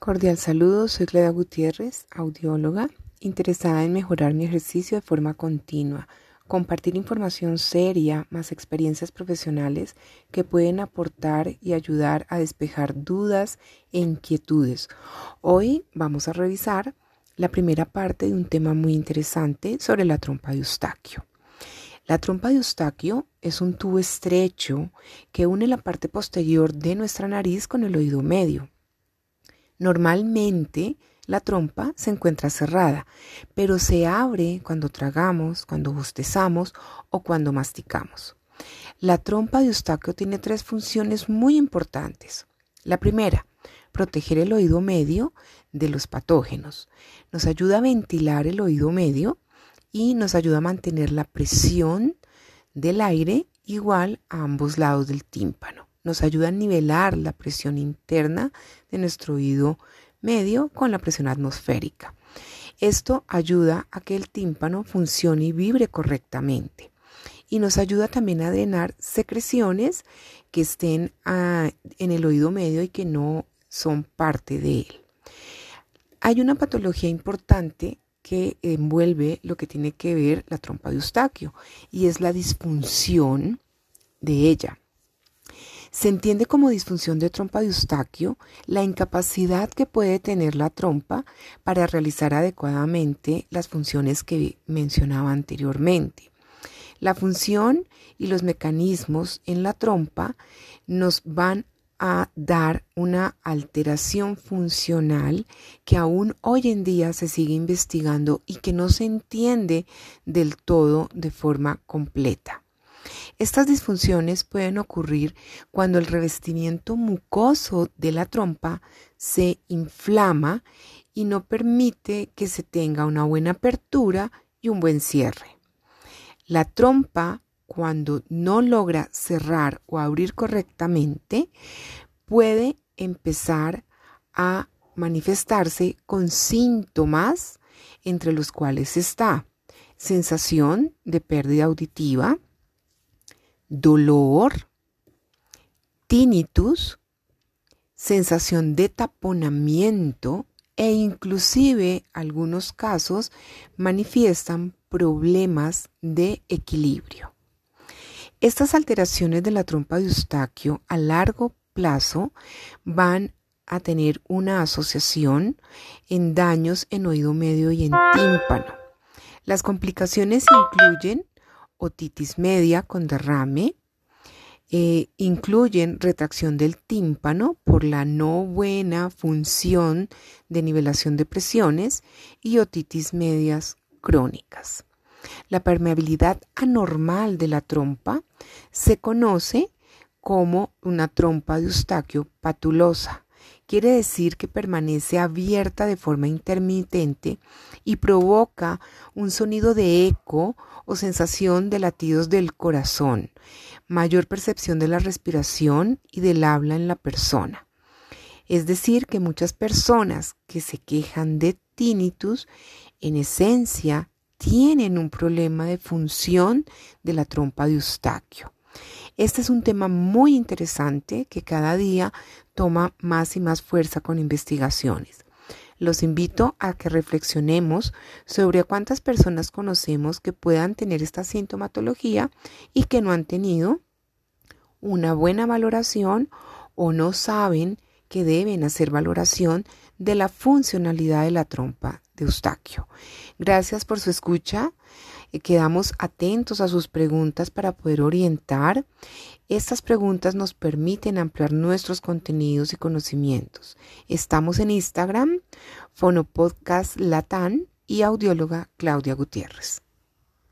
Cordial saludo, soy Cleda Gutiérrez, audióloga, interesada en mejorar mi ejercicio de forma continua, compartir información seria más experiencias profesionales que pueden aportar y ayudar a despejar dudas e inquietudes. Hoy vamos a revisar la primera parte de un tema muy interesante sobre la trompa de Eustaquio. La trompa de Eustaquio es un tubo estrecho que une la parte posterior de nuestra nariz con el oído medio. Normalmente la trompa se encuentra cerrada, pero se abre cuando tragamos, cuando bostezamos o cuando masticamos. La trompa de Eustaquio tiene tres funciones muy importantes. La primera, proteger el oído medio de los patógenos. Nos ayuda a ventilar el oído medio y nos ayuda a mantener la presión del aire igual a ambos lados del tímpano nos ayuda a nivelar la presión interna de nuestro oído medio con la presión atmosférica. Esto ayuda a que el tímpano funcione y vibre correctamente. Y nos ayuda también a drenar secreciones que estén ah, en el oído medio y que no son parte de él. Hay una patología importante que envuelve lo que tiene que ver la trompa de Eustaquio y es la disfunción de ella. Se entiende como disfunción de trompa de Eustaquio la incapacidad que puede tener la trompa para realizar adecuadamente las funciones que mencionaba anteriormente. La función y los mecanismos en la trompa nos van a dar una alteración funcional que aún hoy en día se sigue investigando y que no se entiende del todo de forma completa. Estas disfunciones pueden ocurrir cuando el revestimiento mucoso de la trompa se inflama y no permite que se tenga una buena apertura y un buen cierre. La trompa, cuando no logra cerrar o abrir correctamente, puede empezar a manifestarse con síntomas entre los cuales está sensación de pérdida auditiva, dolor, tinnitus, sensación de taponamiento e inclusive algunos casos manifiestan problemas de equilibrio. Estas alteraciones de la trompa de Eustaquio a largo plazo van a tener una asociación en daños en oído medio y en tímpano. Las complicaciones incluyen otitis media con derrame, eh, incluyen retracción del tímpano por la no buena función de nivelación de presiones y otitis medias crónicas. La permeabilidad anormal de la trompa se conoce como una trompa de Eustaquio patulosa. Quiere decir que permanece abierta de forma intermitente y provoca un sonido de eco o sensación de latidos del corazón, mayor percepción de la respiración y del habla en la persona. Es decir, que muchas personas que se quejan de tinnitus, en esencia, tienen un problema de función de la trompa de Eustaquio. Este es un tema muy interesante que cada día toma más y más fuerza con investigaciones. Los invito a que reflexionemos sobre cuántas personas conocemos que puedan tener esta sintomatología y que no han tenido una buena valoración o no saben que deben hacer valoración de la funcionalidad de la trompa de Eustaquio. Gracias por su escucha. Eh, quedamos atentos a sus preguntas para poder orientar. Estas preguntas nos permiten ampliar nuestros contenidos y conocimientos. Estamos en Instagram, Fonopodcast Latán y audióloga Claudia Gutiérrez.